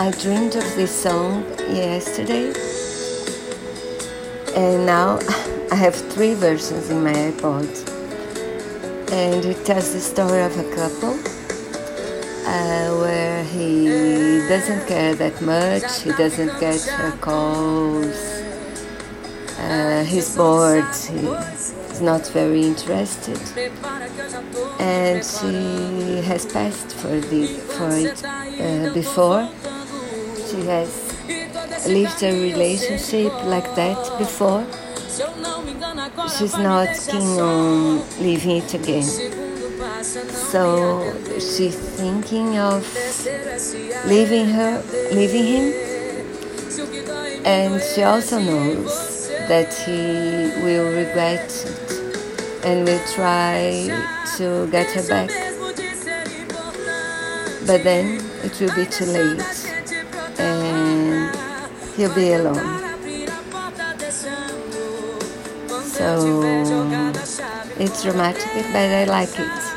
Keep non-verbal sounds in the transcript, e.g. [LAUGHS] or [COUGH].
I dreamed of this song yesterday, and now [LAUGHS] I have three versions in my iPod. And it tells the story of a couple uh, where he doesn't care that much, he doesn't get her calls, uh, he's bored, he's not very interested, and she has passed for, the, for it uh, before. She has lived a relationship like that before. She's not keen on leaving it again. So she's thinking of leaving her, leaving him, and she also knows that he will regret it and will try to get her back. But then it will be too late and he'll be alone. So it's dramatic, but I like it.